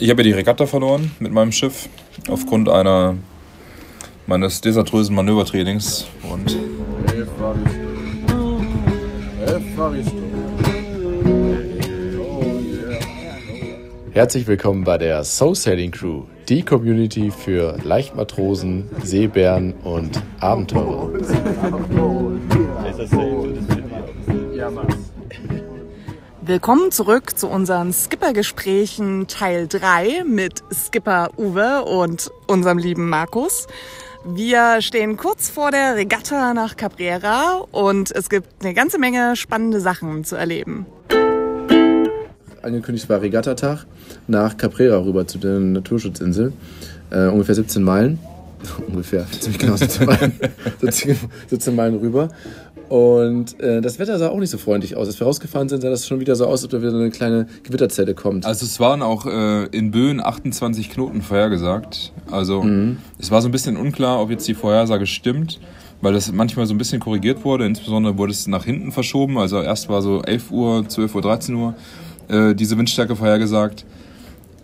ich habe ja die Regatta verloren mit meinem Schiff aufgrund einer meines desaströsen Manövertrainings und Herzlich willkommen bei der Soul Sailing Crew, die Community für Leichtmatrosen, Seebären und Abenteurer. Willkommen zurück zu unseren Skipper-Gesprächen Teil 3 mit Skipper Uwe und unserem lieben Markus. Wir stehen kurz vor der Regatta nach Cabrera und es gibt eine ganze Menge spannende Sachen zu erleben. Angekündigt war Regattatag nach Caprera rüber zu der Naturschutzinsel. Äh, ungefähr 17 Meilen. ungefähr, ziemlich genau 17 Meilen, 17 Meilen rüber. Und äh, das Wetter sah auch nicht so freundlich aus. Als wir rausgefahren sind, sah das schon wieder so aus, als ob wieder eine kleine Gewitterzelle kommt. Also es waren auch äh, in Böen 28 Knoten vorhergesagt. Also mhm. es war so ein bisschen unklar, ob jetzt die Vorhersage stimmt, weil das manchmal so ein bisschen korrigiert wurde. Insbesondere wurde es nach hinten verschoben. Also erst war so 11 Uhr, 12 Uhr, 13 Uhr äh, diese Windstärke vorhergesagt.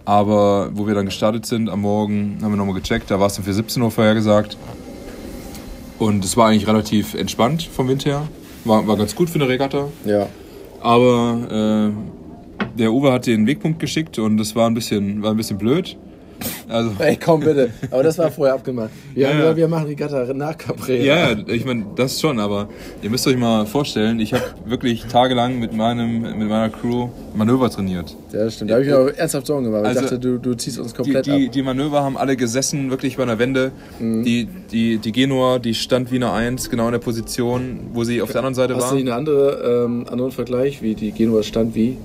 Aber wo wir dann gestartet sind am Morgen, haben wir nochmal gecheckt, da war es dann für 17 Uhr vorhergesagt. Und es war eigentlich relativ entspannt vom Wind her. War, war ganz gut für eine Regatta. Ja. Aber äh, der Uwe hat den Wegpunkt geschickt und das war ein bisschen, war ein bisschen blöd. Also Ey, komm bitte. Aber das war vorher abgemacht. Wir, ja, haben gesagt, wir machen Regatta nach Caprera. Ja, ich meine, das schon, aber ihr müsst euch mal vorstellen, ich habe wirklich tagelang mit, meinem, mit meiner Crew Manöver trainiert. Ja, das stimmt. Da habe ich mir aber ernsthaft Sorgen gemacht. Also, ich dachte, du, du ziehst uns komplett die, die, ab. Die Manöver haben alle gesessen, wirklich bei einer Wende. Mhm. Die, die, die Genua, die stand wie eine Eins, genau in der Position, wo sie auf der anderen Seite Hast war. Hast du einen andere, ähm, anderen Vergleich, wie die Genua stand wie?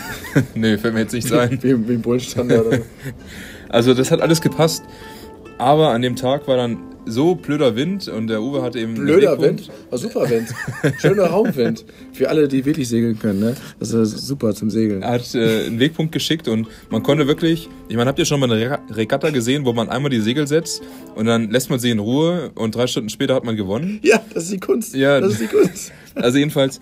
nee, fällt mir jetzt nicht sein. wie, wie ein Bullenstandard. Also das hat alles gepasst. Aber an dem Tag war dann so blöder Wind und der Uwe hatte eben. Blöder Wind? War super Wind. Schöner Raumwind. Für alle, die wirklich segeln können, ne? Das ist super zum Segeln. Er hat äh, einen Wegpunkt geschickt und man konnte wirklich. Ich meine, habt ihr schon mal eine Regatta gesehen, wo man einmal die Segel setzt und dann lässt man sie in Ruhe und drei Stunden später hat man gewonnen? Ja, das ist die Kunst. Ja, das ist die Kunst. Also jedenfalls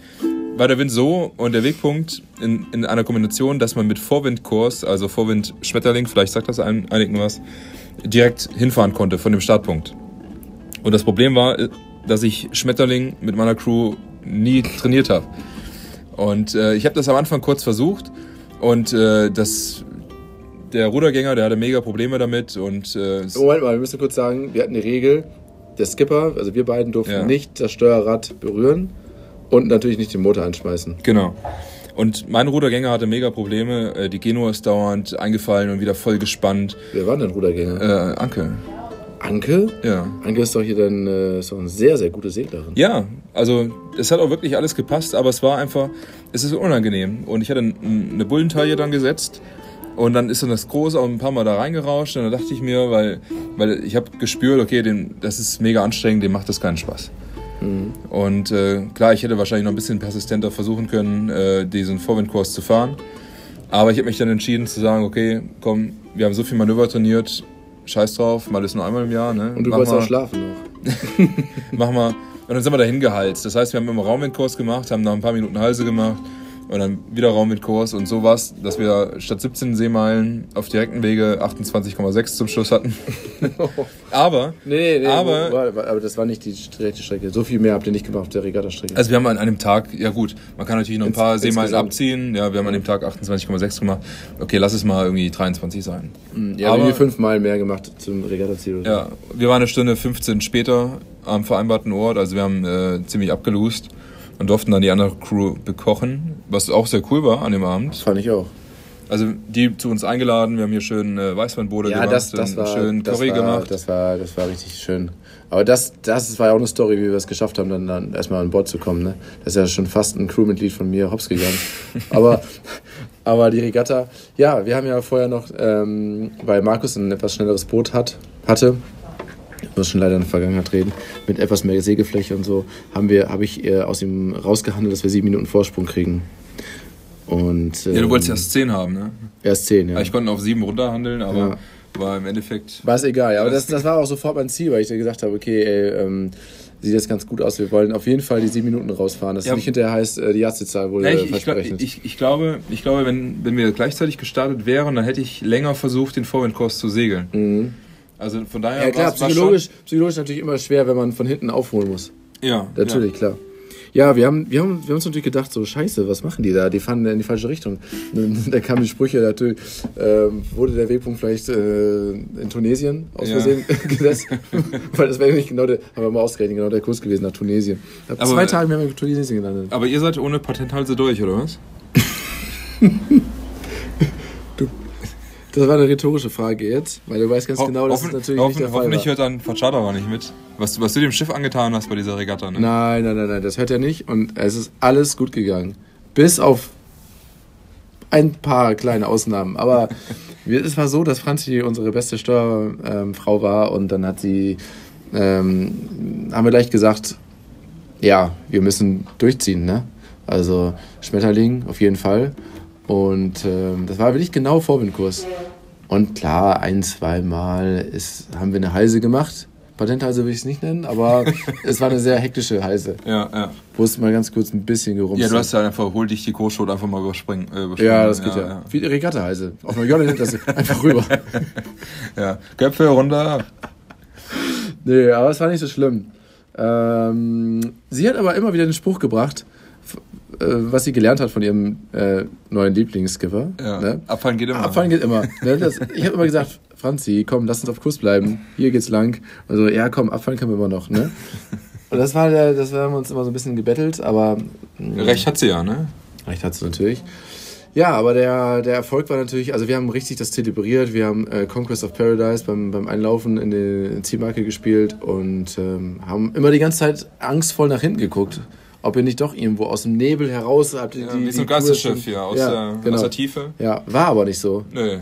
war der Wind so und der Wegpunkt in, in einer Kombination, dass man mit Vorwindkurs, also Vorwind Schmetterling, vielleicht sagt das einigen was, direkt hinfahren konnte von dem Startpunkt. Und das Problem war, dass ich Schmetterling mit meiner Crew nie trainiert habe. Und äh, ich habe das am Anfang kurz versucht und äh, das der Rudergänger, der hatte mega Probleme damit und äh, Moment mal, wir müssen kurz sagen, wir hatten die Regel, der Skipper, also wir beiden durften ja. nicht das Steuerrad berühren und natürlich nicht den Motor anschmeißen. Genau. Und mein Rudergänger hatte mega Probleme. Äh, die Genua ist dauernd eingefallen und wieder voll gespannt. Wer war denn Rudergänger? Äh, Anke. Anke? Ja. Anke ist doch hier dann äh, ist doch eine sehr, sehr gute Seglerin. Ja, also es hat auch wirklich alles gepasst, aber es war einfach, es ist unangenehm. Und ich hatte eine Bullentaille dann gesetzt und dann ist dann das Große auch ein paar Mal da reingerauscht und dann dachte ich mir, weil, weil ich habe gespürt, okay, den, das ist mega anstrengend, dem macht das keinen Spaß. Mhm. Und äh, klar, ich hätte wahrscheinlich noch ein bisschen persistenter versuchen können, äh, diesen Vorwindkurs zu fahren. Aber ich habe mich dann entschieden zu sagen, okay, komm, wir haben so viel Manöver trainiert, scheiß drauf, mal ist nur einmal im Jahr. Ne? Und du wolltest auch schlafen noch. Mach mal. Und dann sind wir dahin geheizt. Das heißt, wir haben immer Raumwindkurs gemacht, haben nach ein paar Minuten Halse gemacht und dann wieder Raum mit Kurs und sowas, dass wir statt 17 Seemeilen auf direkten Wege 28,6 zum Schluss hatten. aber, nee, nee, aber, war, aber das war nicht die direkte Strecke. So viel mehr habt ihr nicht gemacht auf der Regatta-Strecke. Also wir haben an einem Tag, ja gut, man kann natürlich noch ein paar Ins, Seemeilen abziehen. Ja, wir haben an dem Tag 28,6 gemacht. Okay, lass es mal irgendwie 23 sein. Hm, ja, aber wir fünf Meilen mehr gemacht zum Regatta-Ziel. Ja, wir waren eine Stunde 15 später am vereinbarten Ort, also wir haben äh, ziemlich abgelost und durften dann die andere Crew bekochen, was auch sehr cool war an dem Abend. Fand ich auch. Also die zu uns eingeladen, wir haben hier schön äh, Weißweinbode ja, gemacht, das, das war, schön Curry das war, gemacht. Das war, das war richtig schön. Aber das, das war ja auch eine Story, wie wir es geschafft haben, dann, dann erstmal an Bord zu kommen. Ne? Das ist ja schon fast ein Crewmitglied von mir hops gegangen. aber, aber die Regatta, ja, wir haben ja vorher noch, ähm, weil Markus ein etwas schnelleres Boot hat, hatte, ich muss schon leider in der Vergangenheit reden, mit etwas mehr Sägefläche und so, haben wir, habe ich äh, aus ihm rausgehandelt, dass wir sieben Minuten Vorsprung kriegen. Und, ähm, ja, du wolltest ähm, erst zehn haben, ne? Erst zehn, ja. Ich konnte auf sieben runterhandeln, aber ja. war im Endeffekt. War es egal. Aber das, das war auch sofort mein Ziel, weil ich dir gesagt habe, okay, ey, ähm, sieht jetzt ganz gut aus. Wir wollen auf jeden Fall die sieben Minuten rausfahren. Das Ja. nicht hinterher heißt, äh, die Jahreszahl wurde Ja, ich, ich, glaub- berechnet. ich, ich glaube, ich glaube wenn, wenn wir gleichzeitig gestartet wären, dann hätte ich länger versucht, den Vorwindkurs zu segeln. Also von daher ja klar, psychologisch, psychologisch natürlich immer schwer, wenn man von hinten aufholen muss. Ja, Natürlich, klar. Ja, wir haben, wir, haben, wir haben uns natürlich gedacht, so scheiße, was machen die da? Die fahren in die falsche Richtung. Da kamen die Sprüche, natürlich, ähm, wurde der Wegpunkt vielleicht äh, in Tunesien aus Ja. Versehen gesetzt? Weil das wäre nicht genau der, haben wir mal ausgerechnet, genau der Kurs gewesen nach Tunesien. Nach Aber- zwei Tagen wären wir in Tunesien gelandet. Ja. Aber ihr seid ohne Patenthalse durch, oder was? Das war eine rhetorische Frage jetzt, weil du weißt ganz Ho- genau, dass das natürlich hoffen, nicht der Fall Hoffentlich war. hört dann Facciata nicht mit. Was, du- was du dem Schiff angetan hast bei dieser Regatta, ne? Nein, nein, nein, nein, das hört er nicht und es ist alles gut gegangen. Bis auf ein paar kleine Ausnahmen. Aber es war so, dass Franzi unsere beste Steuerfrau war und dann hat sie, ähm, haben wir gleich gesagt, ja, wir müssen durchziehen, ne? Also Schmetterling auf jeden Fall. Und ähm, das war wirklich genau Vorwindkurs. Und klar, ein, zwei Mal ist, haben wir eine Halse gemacht. Patenthalse will ich es nicht nennen, aber es war eine sehr hektische Halse, Ja, ja. wo es mal ganz kurz ein bisschen gerumst Ja, du hast ja einfach, hol dich die Kursschot einfach mal überspringen. Äh, überspringen. Ja, das geht ja. Wie die Regatta-Halse. Auf einer Jolle nimmt das einfach rüber. ja. Köpfe runter. Nee, aber es war nicht so schlimm. Ähm, sie hat aber immer wieder den Spruch gebracht, was sie gelernt hat von ihrem äh, neuen Lieblingsskipper. Ja. Ne? Abfallen geht immer. Abfallen geht immer. Ne? Das, ich habe immer gesagt, Franzi, komm, lass uns auf Kurs bleiben. Hier geht's lang. Also, ja, komm, abfallen können wir immer noch. Ne? Und das war, der, das haben wir uns immer so ein bisschen gebettelt, aber mh, Recht hat sie ja, ne? Recht hat sie natürlich. Ja, aber der, der Erfolg war natürlich, also wir haben richtig das zelebriert, wir haben äh, Conquest of Paradise beim, beim Einlaufen in die Zielmarke gespielt und ähm, haben immer die ganze Zeit angstvoll nach hinten geguckt, ob ihr nicht doch irgendwo aus dem Nebel heraus habt. Ja, wie so ein Geisterschiff hier aus, ja, der, genau. aus der Tiefe. Ja, war aber nicht so. Nö.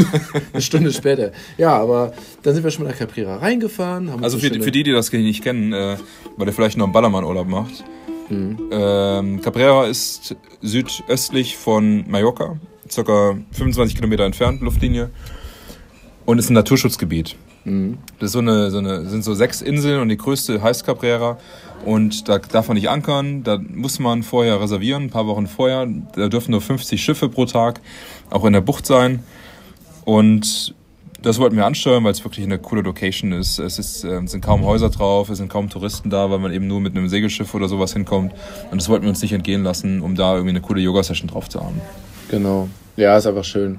Eine Stunde später. Ja, aber dann sind wir schon mal nach Caprera reingefahren. Haben Also für, für die, die das nicht kennen, äh, weil ihr vielleicht noch einen Ballermann-Urlaub macht. Mhm. Ähm, Cabrera ist südöstlich von Mallorca, circa 25 Kilometer entfernt, Luftlinie. Und ist ein Naturschutzgebiet. Das ist so eine, so eine, sind so sechs Inseln und die größte heißt Cabrera. Und da darf man nicht ankern, da muss man vorher reservieren, ein paar Wochen vorher. Da dürfen nur 50 Schiffe pro Tag auch in der Bucht sein. Und das wollten wir ansteuern, weil es wirklich eine coole Location ist. Es ist, äh, sind kaum Häuser drauf, es sind kaum Touristen da, weil man eben nur mit einem Segelschiff oder sowas hinkommt. Und das wollten wir uns nicht entgehen lassen, um da irgendwie eine coole Yoga-Session drauf zu haben. Genau. Ja, ist einfach schön.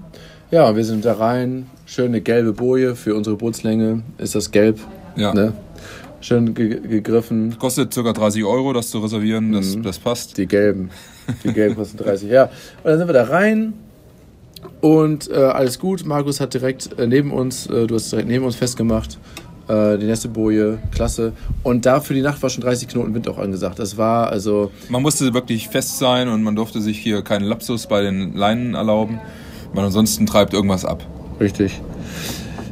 Ja, wir sind da rein. Schöne gelbe Boje für unsere Bootslänge. Ist das gelb? Ja. Ne? Schön ge gegriffen. Kostet ca. 30 Euro, das zu reservieren, das, Mhm. das passt. Die gelben. Die gelben kosten 30. Ja. Und dann sind wir da rein. Und äh, alles gut. Markus hat direkt äh, neben uns, äh, du hast direkt neben uns festgemacht. Äh, die nächste Boje, klasse. Und da für die Nacht war schon 30 Knoten Wind auch angesagt. Das war also. Man musste wirklich fest sein und man durfte sich hier keinen Lapsus bei den Leinen erlauben, weil ansonsten treibt irgendwas ab. Richtig.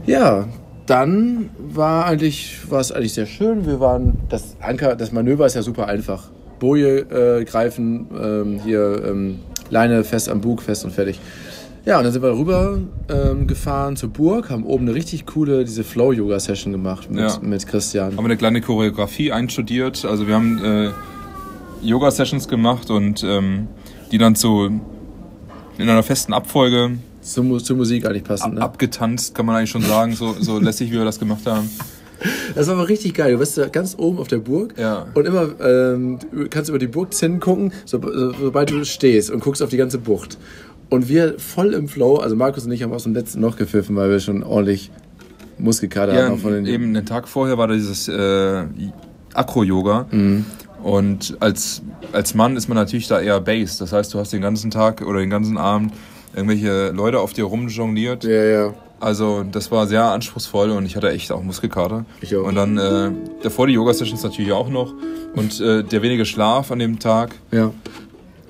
Ja, dann war eigentlich, war es eigentlich sehr schön. Wir waren, das Anker, das Manöver ist ja super einfach. Boje äh, greifen, ähm, hier ähm, Leine fest am Bug, fest und fertig. Ja, und dann sind wir rüber ähm, gefahren zur Burg, haben oben eine richtig coole, diese Flow-Yoga-Session gemacht mit, Ja. mit Christian. Haben eine kleine Choreografie einstudiert. Also wir haben äh, Yoga-Sessions gemacht und ähm, die dann zu in einer festen Abfolge Zur, zur Musik eigentlich passend. Ne? abgetanzt, kann man eigentlich schon sagen, so, so lässig, wie wir das gemacht haben. Das war aber richtig geil. Du bist da ganz oben auf der Burg Ja. und immer ähm, du kannst über die Burgzinnen gucken, so, so, sobald du stehst und guckst auf die ganze Bucht. Und wir voll im Flow, also Markus und ich haben aus dem letzten noch gepfiffen, weil wir schon ordentlich Muskelkater Ja, auch von den eben den Tag vorher war da dieses äh, Acro-Yoga. Mhm. Und als, als Mann ist man natürlich da eher Base. Das heißt, du hast den ganzen Tag oder den ganzen Abend irgendwelche Leute auf dir rumjongliert. Ja, ja. Also das war sehr anspruchsvoll und ich hatte echt auch Muskelkater. Ich auch. Und dann äh, davor die Yoga-Sessions natürlich auch noch. Und äh, der wenige Schlaf an dem Tag. ja.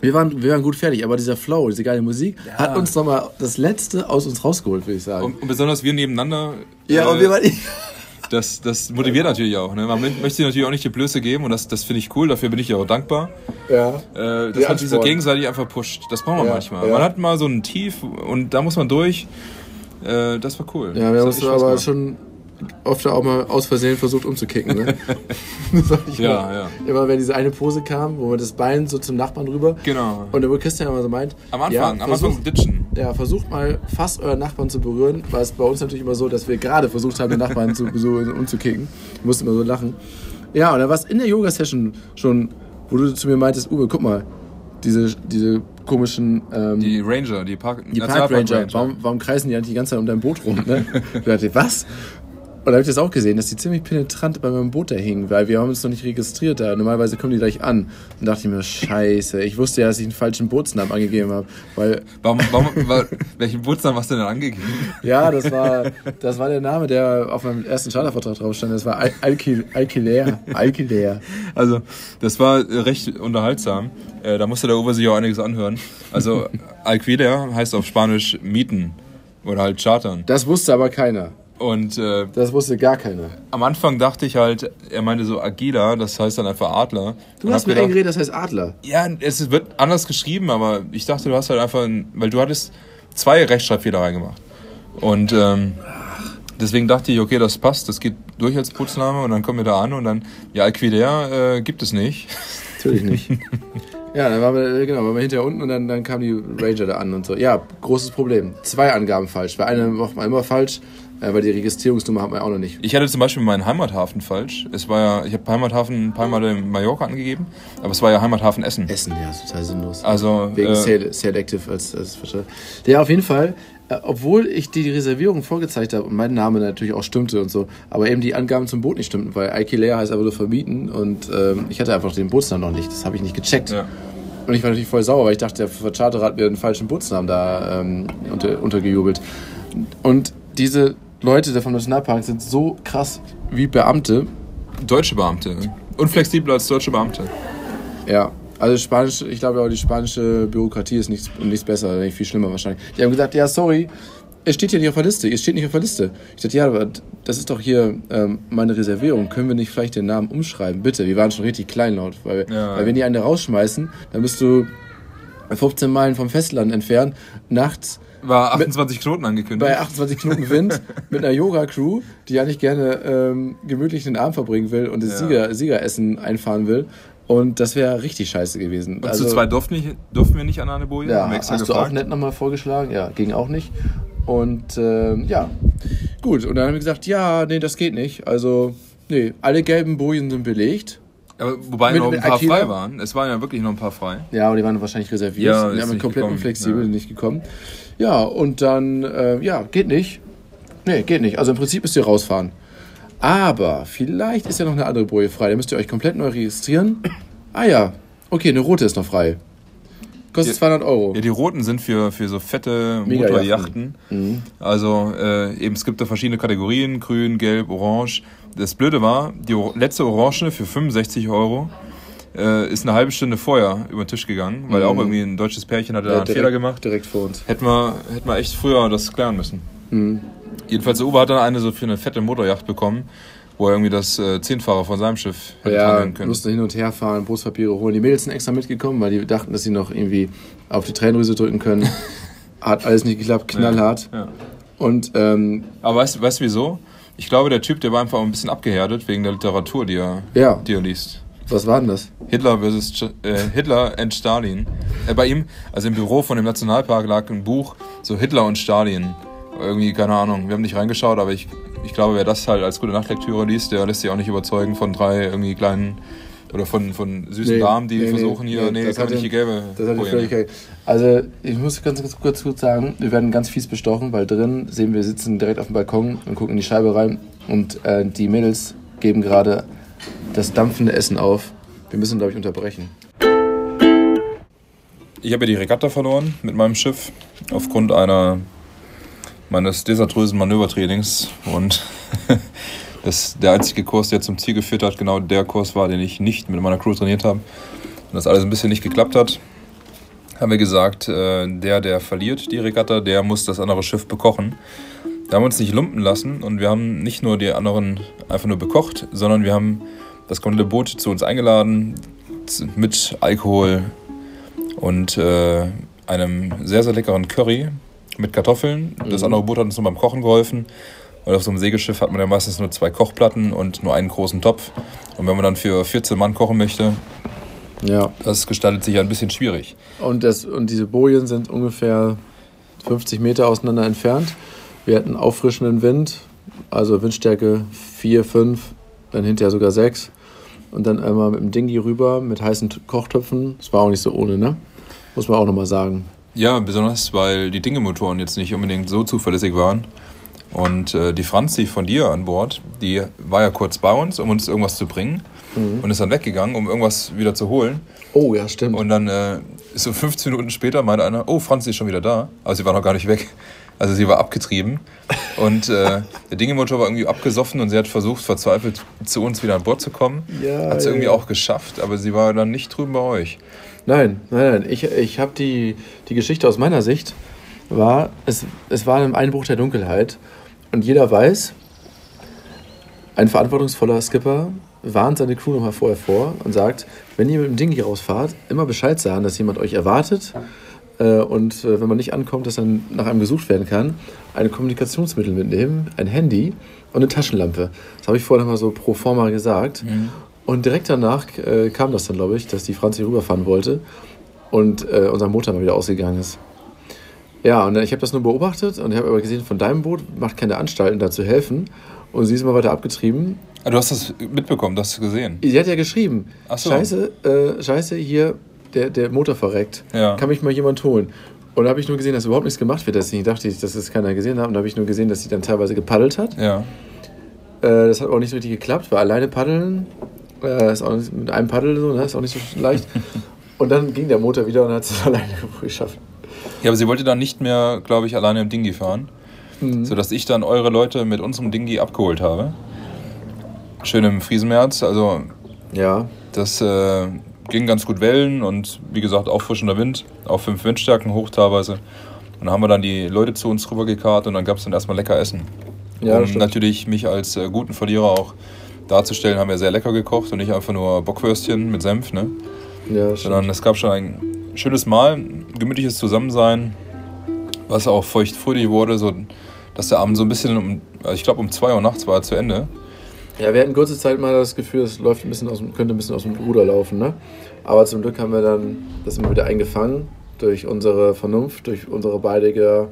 Wir waren, wir waren gut fertig, aber dieser Flow, diese geile Musik, hat uns nochmal das Letzte aus uns rausgeholt, würde ich sagen. Und, und besonders wir nebeneinander. ja, äh, und wir waren das, das motiviert natürlich auch. Ne? Man möchte natürlich auch nicht die Blöße geben und das, das finde ich cool, dafür bin ich ja auch dankbar. ja. Äh, Die das hat sich so gegenseitig einfach pusht. Das braucht man Ja, manchmal. ja. Man hat mal so ein Tief und da muss man durch. Äh, das war cool. Ja, wir haben Spaß aber gemacht. schon oft auch mal aus Versehen versucht umzukicken. Ne? Ja, immer, ja. Immer wenn diese eine Pose kam, wo man das Bein so zum Nachbarn rüber. Genau. Und dann wo Christian immer so meint, Am Anfang, ja, am Anfang ditchen. Ja, versucht mal fast euren Nachbarn zu berühren, war es bei uns natürlich immer so, dass wir gerade versucht haben, den Nachbarn zu, so umzukicken. Ich musste immer so lachen. Ja, und dann war es in der Yoga-Session schon, wo du zu mir meintest, Uwe, guck mal, diese, diese komischen ähm, Die Ranger, die Park, die Park Ranger, warum, warum kreisen die eigentlich die ganze Zeit um dein Boot rum? Ne? Ich dachte, was? Und da habe ich das auch gesehen, dass die ziemlich penetrant bei meinem Boot da hingen, weil wir haben uns noch nicht registriert da. Normalerweise kommen die gleich an. Und dachte ich mir, scheiße, ich wusste ja, dass ich einen falschen Bootsnamen angegeben habe. Weil, Warum, warum, wa- welchen Bootsnamen hast du denn angegeben? ja, das war, das war der Name, der auf meinem ersten Chartervertrag drauf stand. Das war Al- Alki- Alquiler. Alquiler. Also, das war recht unterhaltsam. Äh, da musste der Uwe sich auch einiges anhören. Also, Alquiler heißt auf Spanisch mieten oder halt chartern. Das wusste aber keiner. Und äh, Das wusste gar keiner. am Anfang dachte ich halt, er meinte so Agila, das heißt dann einfach Adler. Du Und hast mit gedacht, geredet, das heißt Adler. Ja, es wird anders geschrieben, aber ich dachte, du hast halt einfach, ein, weil du hattest zwei Rechtschreibfehler reingemacht. Und ähm, deswegen dachte ich, okay, das passt, das geht durch als Putzname und dann kommen wir da an und dann, ja, Alquiler äh, gibt es nicht. Natürlich nicht. ja, dann waren wir, genau, waren wir hinterher unten und dann, dann kamen die Ranger da an und so. Ja, großes Problem. Zwei Angaben falsch. Weil eine macht man immer falsch, äh, weil die Registrierungsnummer hat man auch noch nicht. Ich hatte zum Beispiel meinen Heimathafen falsch. Es war ja, ich habe Heimathafen ein paar Mal in Mallorca angegeben, aber es war ja Heimathafen Essen. Essen, ja, ist total sinnlos. Also, Wegen äh, Sale- Selective als, als Ja, auf jeden Fall. äh, Obwohl ich die Reservierung vorgezeigt habe und mein Name natürlich auch stimmte und so, aber eben die Angaben zum Boot nicht stimmten, weil Alquiler heißt aber nur vermieten und ähm, ich hatte einfach den Bootsnamen noch nicht. Das habe ich nicht gecheckt. ja. Und ich war natürlich voll sauer, weil ich dachte, der Vercharterer hat mir einen falschen Bootsnamen da ähm, unter, untergejubelt. Und diese Leute da vom Nationalpark sind so krass wie Beamte. Deutsche Beamte. Unflexibler als deutsche Beamte. Ja, also Spanisch, ich glaube auch die spanische Bürokratie ist nichts, nichts besser, nicht viel schlimmer wahrscheinlich. Die haben gesagt, ja, sorry, es steht hier nicht auf der Liste, es steht nicht auf der Liste. Ich dachte, ja, aber das ist doch hier ähm, meine Reservierung. Können wir nicht vielleicht den Namen umschreiben? Bitte, wir waren schon richtig kleinlaut, weil, Ja. weil wenn die eine rausschmeißen, dann bist du 15 Meilen vom Festland entfernt, nachts War 28 Knoten angekündigt. bei 28 Knoten Wind mit einer Yoga-Crew, die eigentlich gerne ähm, gemütlich den Abend verbringen will und das Ja. Sieger, Siegeressen einfahren will. Und das wäre richtig scheiße gewesen. Und zu zwei durften, nicht, durften wir nicht an eine Boje. Also ja, hast du auch gefragt. nett nochmal vorgeschlagen? Ja, ging auch nicht. Und ähm, ja, gut. Und dann haben wir gesagt, ja, nee, das geht nicht. Also, nee, alle gelben Bojen sind belegt. Aber wobei Mit- noch ein paar Aquila? frei waren. Es waren ja wirklich noch ein paar frei. Ja, aber die waren wahrscheinlich reserviert. Ja, die haben komplett gekommen, unflexibel, ja. nicht gekommen. Ja, und dann, äh, ja, geht nicht. Nee, geht nicht. Also im Prinzip müsst ihr rausfahren. Aber vielleicht ist ja noch eine andere Boje frei. Da müsst ihr euch komplett neu registrieren. Ah ja, okay, eine rote ist noch frei. Kostet Ja. 200 Euro. Ja, die roten sind für, für so fette. Motorjachten. Mhm. Also äh, eben, es gibt da verschiedene Kategorien, grün, gelb, orange. Das Blöde war, die letzte Orange für 65 Euro äh, ist eine halbe Stunde vorher über den Tisch gegangen, weil Mhm. auch irgendwie ein deutsches Pärchen hatte da Ja, einen Fehler gemacht. Direkt vor uns. Hätten wir, hätten wir echt früher das klären müssen. Mhm. Jedenfalls, der Uwe hat dann eine so für eine fette Motorjacht bekommen, wo er irgendwie das äh, Zehnfacher von seinem Schiff hätte Ja, können. mussten hin und her fahren, Brustpapiere holen. Die Mädels sind extra mitgekommen, weil die dachten, dass sie noch irgendwie auf die Tränendrüse drücken können. Hat alles nicht geklappt, knallhart. Ja. Und ähm, Aber weißt, weißt du wieso? Ich glaube, der Typ, der war einfach ein bisschen abgehärtet wegen der Literatur, die er, ja, die er liest. was war denn das? Hitler versus äh, Hitler and Stalin. Äh, bei ihm, also im Büro von dem Nationalpark lag ein Buch, so Hitler und Stalin. Irgendwie, keine Ahnung, wir haben nicht reingeschaut, aber ich, ich glaube, wer das halt als gute Nachtlektüre liest, der lässt sich auch nicht überzeugen von drei irgendwie kleinen oder von, von süßen Nee, Damen, die nee, nee, versuchen hier, nee, das kann die den- gelbe Das hat nehmen. Also, ich muss ganz, ganz kurz gut sagen, wir werden ganz fies bestochen, weil drin sehen wir sitzen direkt auf dem Balkon und gucken in die Scheibe rein und äh, die Mädels geben gerade das dampfende Essen auf. Wir müssen, glaube ich, unterbrechen. Ich habe ja die Regatta verloren mit meinem Schiff aufgrund einer meines desaströsen Manövertrainings und das, der einzige Kurs, der zum Ziel geführt hat, genau der Kurs war, den ich nicht mit meiner Crew trainiert habe. Und das alles ein bisschen nicht geklappt hat, haben wir gesagt, äh, der, der verliert die Regatta, der muss das andere Schiff bekochen. Da haben wir uns nicht lumpen lassen und wir haben nicht nur die anderen einfach nur bekocht, sondern wir haben das komplette Boot zu uns eingeladen mit Alkohol, und äh, einem sehr, sehr leckeren Curry mit Kartoffeln. Das andere Boot hat uns noch beim Kochen geholfen. Und Weil auf so einem Segelschiff hat man ja meistens nur zwei Kochplatten und nur einen großen Topf. Und wenn man dann für 14 Mann kochen möchte, Ja. das gestaltet sich ja ein bisschen schwierig. Und, das, und diese Bojen sind ungefähr 50 Meter auseinander entfernt. Wir hatten auffrischenden Wind, also Windstärke 4, 5, dann hinterher sogar 6. Und dann einmal mit dem Dingi rüber mit heißen Kochtöpfen. Das war auch nicht so ohne, ne? Muss man auch nochmal sagen. Ja, besonders weil die Dingemotoren jetzt nicht unbedingt so zuverlässig waren. Und äh, die Franzi von dir an Bord, die war ja kurz bei uns, um uns irgendwas zu bringen. Und ist dann weggegangen, um irgendwas wieder zu holen. Oh, ja, stimmt. Und dann äh, ist so 15 Minuten später meinte einer, oh, Franzi ist schon wieder da. Aber sie war noch gar nicht weg. Also sie war abgetrieben. Und äh, der Dingemotor war irgendwie abgesoffen und sie hat versucht, verzweifelt zu uns wieder an Bord zu kommen. Ja, hat sie ja, irgendwie ja. auch geschafft, aber sie war dann nicht drüben bei euch. Nein, nein, nein. Ich, ich habe die, die Geschichte aus meiner Sicht, war, es, es war ein Einbruch der Dunkelheit. Und jeder weiß, ein verantwortungsvoller Skipper warnt seine Crew nochmal vorher vor und sagt, wenn ihr mit dem Ding hier rausfahrt, immer Bescheid sagen, dass jemand euch erwartet. Äh, und äh, wenn man nicht ankommt, dass dann nach einem gesucht werden kann, ein Kommunikationsmittel mitnehmen, ein Handy und eine Taschenlampe. Das habe ich vorher nochmal so pro forma gesagt. Und direkt danach äh, kam das dann, glaube ich, dass die Franzi rüberfahren wollte und unser Motor mal wieder ausgegangen ist. Ja, und ich habe das nur beobachtet und ich habe aber gesehen, von deinem Boot macht keine Anstalten, da zu helfen. Und sie ist immer weiter abgetrieben. Ah, du hast das mitbekommen, das hast du gesehen. Sie hat ja geschrieben, so. scheiße, äh, scheiße, hier, der, der Motor verreckt. Ja. Kann mich mal jemand holen? Und da habe ich nur gesehen, dass überhaupt nichts gemacht wird. Deswegen dachte ich, dass das keiner gesehen hat. Und da habe ich nur gesehen, dass sie dann teilweise gepaddelt hat. Ja. Äh, das hat auch nicht so richtig geklappt, weil alleine paddeln äh, ist auch nicht, mit einem Paddel so, ne, ist auch nicht so leicht. und dann ging der Motor wieder und hat es alleine geschafft. Ja, aber sie wollte dann nicht mehr, glaube ich, alleine im Dingi fahren. Sodass ich dann eure Leute mit unserem Dingi abgeholt habe. Schön im Friesenmärz. Also Ja, das äh, ging ganz gut Wellen und wie gesagt, auffrischender Wind. Auf fünf Windstärken hoch teilweise. Und dann haben wir dann die Leute zu uns rübergekarrt und dann gab es dann erstmal lecker Essen. Ja, um stimmt. natürlich mich als äh, guten Verlierer auch darzustellen, haben wir sehr lecker gekocht und nicht einfach nur Bockwürstchen mit Senf, ne? ja, das sondern stimmt. es gab schon ein schönes ein gemütliches Zusammensein, was auch feuchtfröhlich wurde, so dass der Abend so ein bisschen um, also ich glaube um 2 Uhr nachts war er zu Ende. Ja, wir hatten kurze Zeit mal das Gefühl, es läuft ein bisschen aus, könnte ein bisschen aus dem Ruder laufen, ne? Aber zum Glück haben wir dann das immer wieder eingefangen durch unsere Vernunft, durch unsere beidige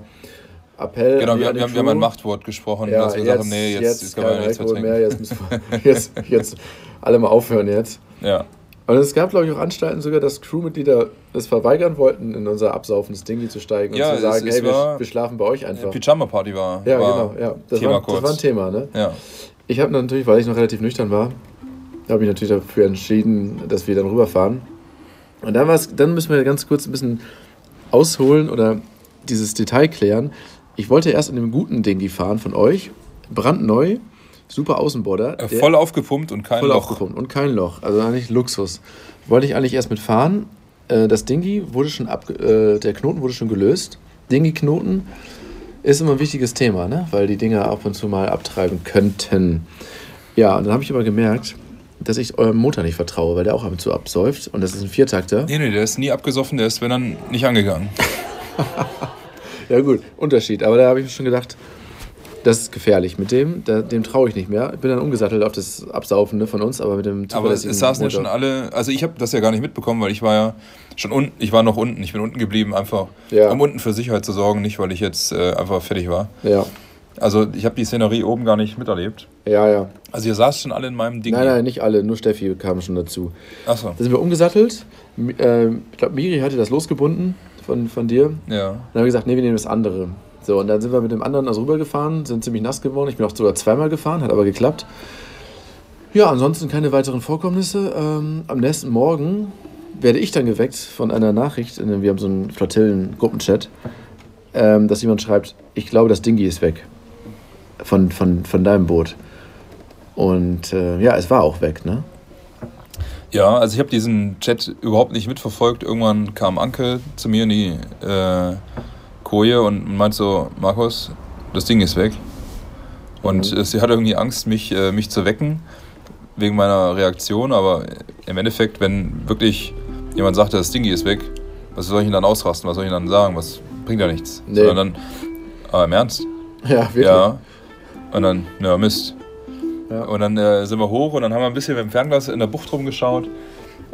Appell. Genau, wir, haben- wir haben ein. Machtwort gesprochen, Ja, dass wir jetzt, sagen, nee, jetzt, jetzt, jetzt kann man nichts mehr trinken. mehr, jetzt müssen wir jetzt, jetzt alle mal aufhören jetzt. Ja. Und es gab, glaube ich, auch Anstalten sogar, dass Crewmitglieder es verweigern wollten, in unser absaufendes Dingi zu steigen und Ja, zu sagen, es- es hey, wir, wir schlafen bei euch einfach. Pyjama-Party war, Ja, war genau, ja. Das, Thema war, kurz. das war ein Thema, ne? Ja. Ich habe natürlich, weil ich noch relativ nüchtern war, habe ich natürlich dafür entschieden, dass wir dann rüberfahren. Und dann, war's, dann müssen wir ganz kurz ein bisschen ausholen oder dieses Detail klären. Ich wollte erst in dem guten Dingi fahren von euch, brandneu, super Außenborder. Äh, der- Voll aufgepumpt und kein voll Loch. aufgepumpt und kein Loch. Also eigentlich Luxus. Wollte ich eigentlich erst mitfahren. Äh, Das Dingi wurde schon ab, äh, der Knoten wurde schon gelöst. Dingi-Knoten ist immer ein wichtiges Thema, ne? weil die Dinger ab und zu mal abtreiben könnten. Ja, und dann habe ich aber gemerkt, dass ich eurem Motor nicht vertraue, weil der auch ab und zu absäuft. Und das ist ein Viertakter. Nee, nee, der ist nie abgesoffen, der ist, wenn dann, nicht angegangen. Ja gut, Unterschied. Aber da habe ich mir schon gedacht, das ist gefährlich. Mit dem, da, dem traue ich nicht mehr. Ich bin dann umgesattelt auf das Absaufende von uns, aber mit dem Aber es, es saßen ja schon alle, also ich habe das ja gar nicht mitbekommen, weil ich war ja schon unten, ich war noch unten, ich bin unten geblieben, einfach Ja. um unten für Sicherheit zu sorgen, nicht weil ich jetzt äh, einfach fertig war. Ja, Also ich habe die Szenerie oben gar nicht miterlebt. ja, ja. Also ihr saßt schon alle in meinem Ding. Nein, nein, nicht alle, nur Steffi kam schon dazu. Achso, Da sind wir umgesattelt. Äh, ich glaube, Miri hatte das losgebunden von, von dir. Dann ja. haben wir gesagt, nee, wir nehmen das andere. So, und dann sind wir mit dem anderen also rübergefahren, sind ziemlich nass geworden. Ich bin auch sogar zweimal gefahren, hat aber geklappt. Ja, ansonsten keine weiteren Vorkommnisse. Ähm, am nächsten Morgen werde ich dann geweckt von einer Nachricht, wir haben so einen Flotillen-Gruppenchat, ähm, dass jemand schreibt, ich glaube, das Dingi ist weg. Von, von, von deinem Boot. Und äh, ja, es war auch weg, ne? Ja, also ich habe diesen Chat überhaupt nicht mitverfolgt. Irgendwann kam Anke zu mir in die äh, Koje und meint so, Markus, das Ding ist weg. Und Mhm. sie hatte irgendwie Angst, mich, äh, mich zu wecken, wegen meiner Reaktion. Aber im Endeffekt, wenn wirklich jemand sagt, das Ding ist weg, was soll ich denn dann ausrasten? Was soll ich denn dann sagen? Was bringt ja nichts. Nee. Sondern dann, aber im Ernst? Ja, wirklich. Ja. Und dann, ja, Mist. Ja. Und dann äh, sind wir hoch und dann haben wir ein bisschen mit dem Fernglas in der Bucht rumgeschaut.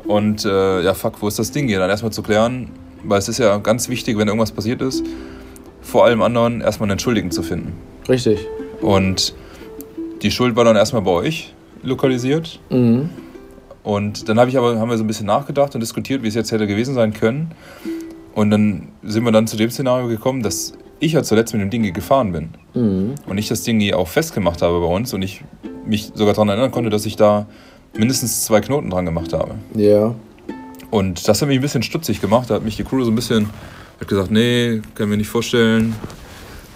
Und äh, ja, fuck, wo ist das Ding hier? Dann erstmal zu klären, weil es ist ja ganz wichtig, wenn irgendwas passiert ist, vor allem anderen erstmal einen Entschuldigen zu finden. Richtig. Und die Schuld war dann erstmal bei euch lokalisiert. Mhm. Und dann hab ich aber, haben wir so ein bisschen nachgedacht und diskutiert, wie es jetzt hätte gewesen sein können. Und dann sind wir dann zu dem Szenario gekommen, dass ich ja zuletzt mit dem Dingi gefahren bin. Mhm. Und ich das Dingi auch festgemacht habe bei uns und ich mich sogar daran erinnern konnte, dass ich da mindestens zwei Knoten dran gemacht habe. Ja. Und das hat mich ein bisschen stutzig gemacht. Da hat mich die Crew so ein bisschen hat gesagt, nee, können wir nicht vorstellen.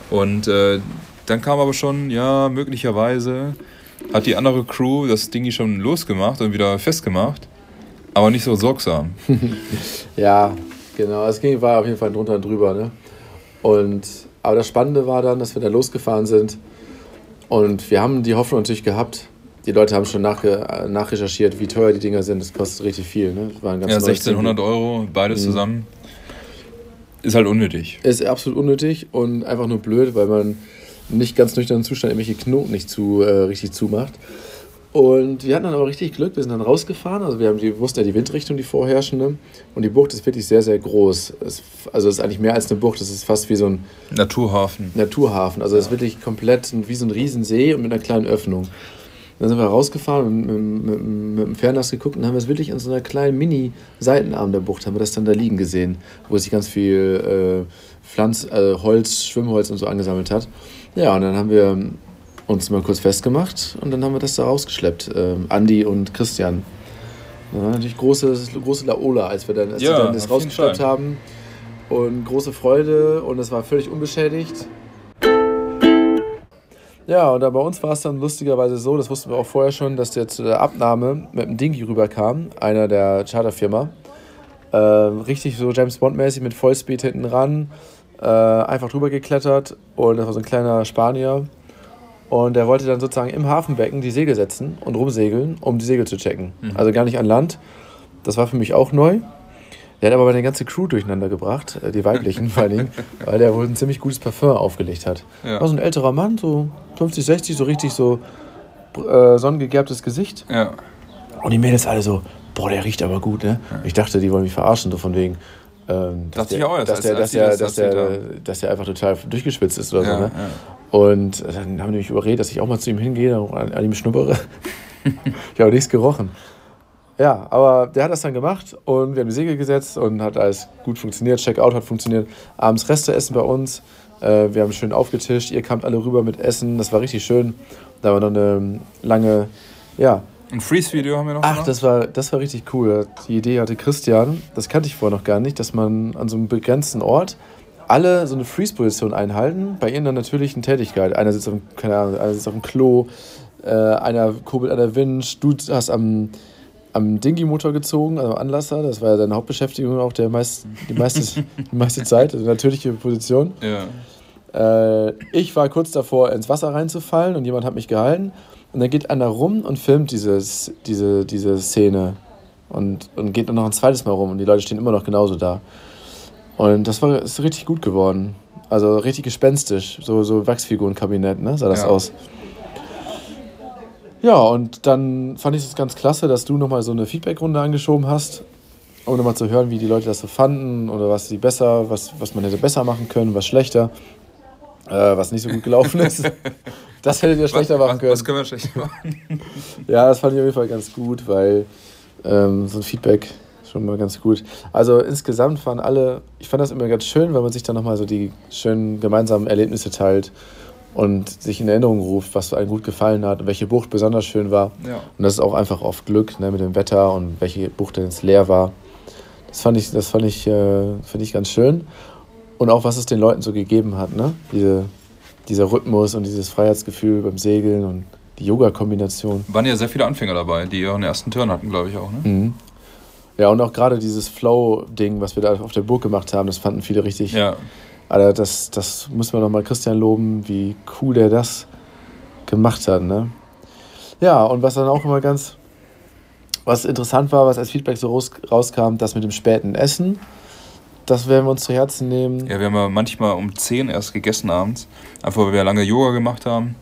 Und äh, dann kam aber schon, ja, möglicherweise hat die andere Crew das Dingi schon losgemacht und wieder festgemacht, aber nicht so sorgsam. Ja, genau. Es ging, war auf jeden Fall drunter und drüber. Ne? Und, aber das Spannende war dann, dass wir da losgefahren sind. Und wir haben die Hoffnung natürlich gehabt. Die Leute haben schon nachge äh, nachrecherchiert, wie teuer die Dinger sind. Das kostet richtig viel. Ne? Ja, neues 1600 Euro, beides zusammen. Ist halt unnötig. Ist absolut unnötig und einfach nur blöd, weil man nicht ganz nüchternen Zustand irgendwelche Knoten nicht zu, äh, richtig zumacht. Und wir hatten dann aber richtig Glück, wir sind dann rausgefahren. Also wir haben die, wussten ja die Windrichtung, die vorherrschende. Und die Bucht ist wirklich sehr, sehr groß. Es, also es ist eigentlich mehr als eine Bucht, es ist fast wie so ein Naturhafen. Naturhafen. Also es ist wirklich komplett ein- wie so ein Riesensee und mit einer kleinen Öffnung. Dann sind wir rausgefahren und mit, mit, mit dem Fernglas geguckt und haben es wirklich an so einer kleinen Mini-Seitenarm der Bucht, haben wir das dann da liegen gesehen, wo sich ganz viel äh, Pflanz, äh, Holz, Schwimmholz und so angesammelt hat. Ja, und dann haben wir uns mal kurz festgemacht und dann haben wir das da rausgeschleppt, ähm, Andi und Christian. Das war natürlich große, große Laola, als wir dann, als Ja, wir dann das rausgeschleppt haben. Und große Freude und es war völlig unbeschädigt. Ja, und bei uns war es dann lustigerweise so, das wussten wir auch vorher schon, dass der zu der Abnahme mit dem Dingi rüberkam, einer der Charterfirma. Äh, richtig so James Bond-mäßig mit Vollspeed hinten ran, äh, einfach drüber geklettert und das war so ein kleiner Spanier. Und der wollte dann sozusagen im Hafenbecken die Segel setzen und rumsegeln, um die Segel zu checken. Also gar nicht an Land. Das war für mich auch neu. Der hat aber meine ganze Crew durcheinander gebracht, äh, die weiblichen vor allen Dingen, weil der wohl ein ziemlich gutes Parfum aufgelegt hat. Ja. War so ein älterer Mann, so 50, 60, so richtig so äh, sonnengegerbtes Gesicht. Ja. Und die Mädels alle so, boah, der riecht aber gut, ne? Ich dachte, die wollen mich verarschen, so von wegen. Ähm, dass Dachte ich der, auch erst, dass der, als dass die der, das dass der, erzählt dass der einfach total durchgespitzt ist oder Ja, so, ne? Und dann haben die mich überredet, dass ich auch mal zu ihm hingehe und an, an ihm schnuppere. ich habe nichts gerochen. Ja, aber der hat das dann gemacht und wir haben die Segel gesetzt und hat alles gut funktioniert. Checkout hat funktioniert. Abends Reste essen bei uns. Äh, wir haben schön aufgetischt. Ihr kamt alle rüber mit Essen. Das war richtig schön. Da war noch eine lange, ja. Ein Freeze-Video haben wir noch Ach, gemacht. das war, das war richtig cool. Die Idee hatte Christian. Das kannte ich vorher noch gar nicht, dass man an so einem begrenzten Ort alle so eine Freeze-Position einhalten, bei ihnen dann natürlichen Tätigkeit. Einer sitzt auf dem, keine Ahnung, einer sitzt auf dem Klo, äh, einer kurbelt an der Winch, du hast am, am Dingy-Motor gezogen, also am Anlasser, das war ja deine Hauptbeschäftigung auch der meist, die, meiste, die meiste Zeit, also natürliche Position. Ja. Äh, ich war kurz davor, ins Wasser reinzufallen und jemand hat mich gehalten. Und dann geht einer rum und filmt dieses, diese, diese Szene. Und, und geht dann noch ein zweites Mal rum und die Leute stehen immer noch genauso da. Und das war ist richtig gut geworden. Also richtig gespenstisch. So, so Wachsfigurenkabinett, ne? Sah das Ja. aus. Ja, und dann fand ich es ganz klasse, dass du nochmal so eine Feedbackrunde angeschoben hast, um nochmal zu hören, wie die Leute das so fanden oder was sie besser, was, was man hätte besser machen können, was schlechter, äh, was nicht so gut gelaufen ist. Das hättet ihr schlechter machen was, können. Was können wir schlechter machen? Ja, das fand ich auf jeden Fall ganz gut, weil ähm, so ein Feedback schon mal ganz gut. Also insgesamt waren alle, ich fand das immer ganz schön, weil man sich dann nochmal so die schönen gemeinsamen Erlebnisse teilt und sich in Erinnerung ruft, was einem gut gefallen hat und welche Bucht besonders schön war. Ja. Und das ist auch einfach oft Glück ne, mit dem Wetter und welche Bucht denn jetzt leer war. Das fand ich, das fand ich, äh, fand ich ganz schön. Und auch, was es den Leuten so gegeben hat, ne? Diese, dieser Rhythmus und dieses Freiheitsgefühl beim Segeln und die Yoga-Kombination. Waren ja sehr viele Anfänger dabei, die ihren ersten Turn hatten, glaube ich auch. Ne? Mhm. Ja, und auch gerade dieses Flow-Ding, was wir da auf der Burg gemacht haben, das fanden viele richtig. Ja. Alter, das, das muss man nochmal Christian loben, wie cool der das gemacht hat, ne? Ja, und was dann auch immer ganz, was interessant war, was als Feedback so raus, rauskam, das mit dem späten Essen, das werden wir uns zu Herzen nehmen. Ja, wir haben ja manchmal um 10 erst gegessen abends, einfach weil wir lange Yoga gemacht haben.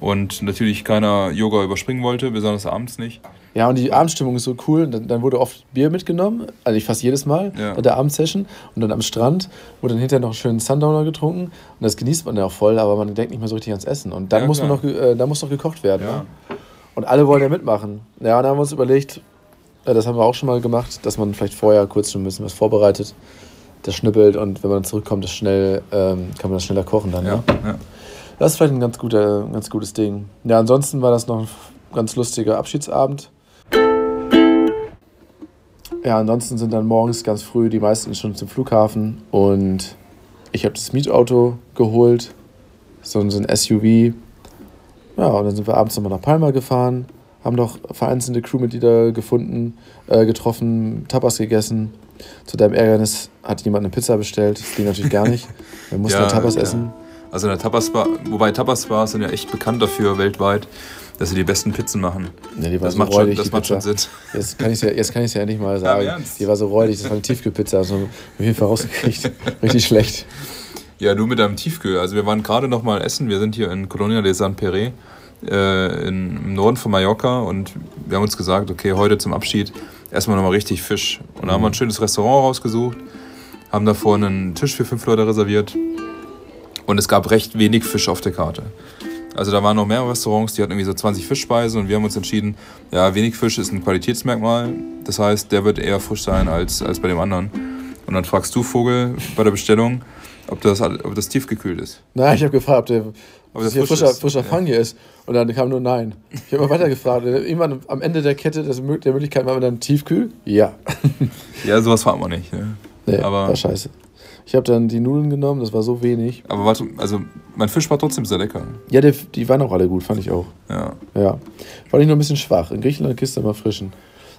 und natürlich keiner Yoga überspringen wollte, besonders abends nicht. Ja, und die Abendstimmung ist so cool. Dann, dann wurde oft Bier mitgenommen, also ich fast jedes Mal Ja. bei der Abendsession. Und dann am Strand wurde dann hinterher noch einen schönen Sundowner getrunken. Und das genießt man ja auch voll, aber man denkt nicht mehr so richtig ans Essen. Und dann, Ja, muss, man noch, äh, dann muss noch gekocht werden. Ja. Ne? Und alle wollen ja mitmachen. Ja, und dann haben wir uns überlegt, äh, das haben wir auch schon mal gemacht, dass man vielleicht vorher kurz schon ein bisschen was vorbereitet, das schnippelt und wenn man dann zurückkommt, das schnell, ähm, kann man das schneller kochen dann. Ja, Ne? ja. Das ist vielleicht ein ganz, guter, ganz gutes Ding. Ja, ansonsten war das noch ein ganz lustiger Abschiedsabend. Ja, ansonsten sind dann morgens ganz früh die meisten schon zum Flughafen und ich habe das Mietauto geholt, so, so ein SUV. Ja, und dann sind wir abends nochmal nach Palma gefahren, haben noch vereinzelte Crewmitglieder gefunden, äh, getroffen, Tapas gegessen. Zu deinem Ärgernis hat jemand eine Pizza bestellt. Das ging natürlich gar nicht. Wir mussten Ja, Tapas ja. essen. Also in der Tapas-Bar, wobei Tapas-Bars sind ja echt bekannt dafür weltweit, dass sie die besten Pizzen machen. Ja, die war Das so macht schon, räudig, das die macht schon. Sinn. Jetzt kann ich es ja, jetzt kann ich's ja nicht mal sagen. Ernst? die war so räudig, das war eine Tiefkühlpizza. Also auf jeden Fall rausgekriegt. Richtig schlecht. Ja, du mit deinem Tiefkühl. Also wir waren gerade noch mal essen. Wir sind hier in Colonia de San Pere äh, in, im Norden von Mallorca und wir haben uns gesagt, okay, heute zum Abschied erstmal noch mal richtig Fisch. Und da haben wir ein schönes Restaurant rausgesucht, haben davor einen Tisch für fünf Leute reserviert und es gab recht wenig Fisch auf der Karte. Also da waren noch mehr Restaurants, die hatten irgendwie so 20 Fischspeisen und wir haben uns entschieden, ja, wenig Fisch ist ein Qualitätsmerkmal. Das heißt, der wird eher frisch sein als, als bei dem anderen. Und dann fragst du Vogel bei der Bestellung, ob das, ob das tiefgekühlt ist. Nein, ich habe gefragt, ob der, ob das hier frisch frischer, frischer Ja. Fang hier ist. Und dann kam nur Nein. Ich habe mal weiter gefragt. Irgendwann am Ende der Kette Mö- der Möglichkeit war man dann Tiefkühl? Ja. Ja, sowas fragt man nicht. Ne? Nee, Aber- war scheiße. Ich habe dann die Nudeln genommen, das war so wenig. Aber warte, also mein Fisch war trotzdem sehr lecker. Ja, der, die waren auch alle gut, fand ich auch. Ja. Ja. Fand ich nur ein bisschen schwach. In Griechenland kriegst du immer frischen.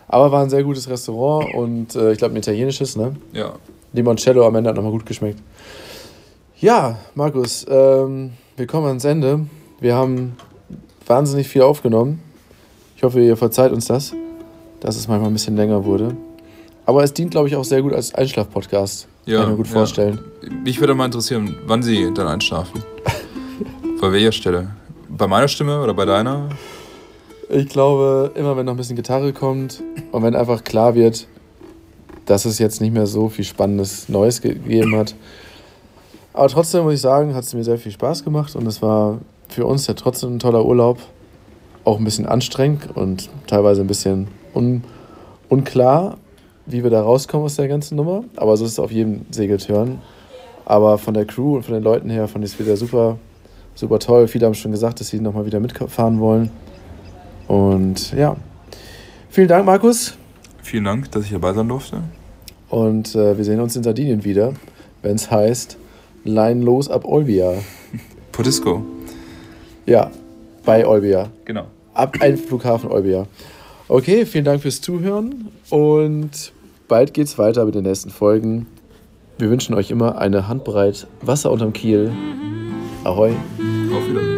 Aber war ein sehr gutes Restaurant und äh, ich glaube ein italienisches, ne? Ja. Limoncello am Ende hat nochmal gut geschmeckt. Ja, Markus, ähm, wir kommen ans Ende. Wir haben wahnsinnig viel aufgenommen. Ich hoffe, ihr verzeiht uns das, dass es manchmal ein bisschen länger wurde. Aber es dient, glaube ich, auch sehr gut als Einschlaf-Podcast. Ja, Kann ich mir gut ja. vorstellen. Mich würde mal interessieren, wann Sie dann einschlafen. Bei welcher Stelle? Bei meiner Stimme oder bei deiner? Ich glaube, immer wenn noch ein bisschen Gitarre kommt und wenn einfach klar wird, dass es jetzt nicht mehr so viel spannendes Neues gegeben hat. Aber trotzdem muss ich sagen, hat es mir sehr viel Spaß gemacht und es war für uns ja trotzdem ein toller Urlaub. Auch ein bisschen anstrengend und teilweise ein bisschen un unklar, wie wir da rauskommen aus der ganzen Nummer. Aber so ist es auf jedem Segeltörn. Aber von der Crew und von den Leuten her fand ich es wieder super, super toll. Viele haben schon gesagt, dass sie nochmal wieder mitfahren wollen. Und ja, vielen Dank, Markus. Vielen Dank, dass ich dabei sein durfte. Und äh, wir sehen uns in Sardinien wieder, wenn es heißt Line los ab Olbia. Podisco. Ja, bei Olbia. Genau. Ab ein Flughafen Olbia. Okay, vielen Dank fürs Zuhören und bald geht's weiter mit den nächsten Folgen. Wir wünschen euch immer eine Handbreit Wasser unterm Kiel. Ahoi. Auf Wiedersehen.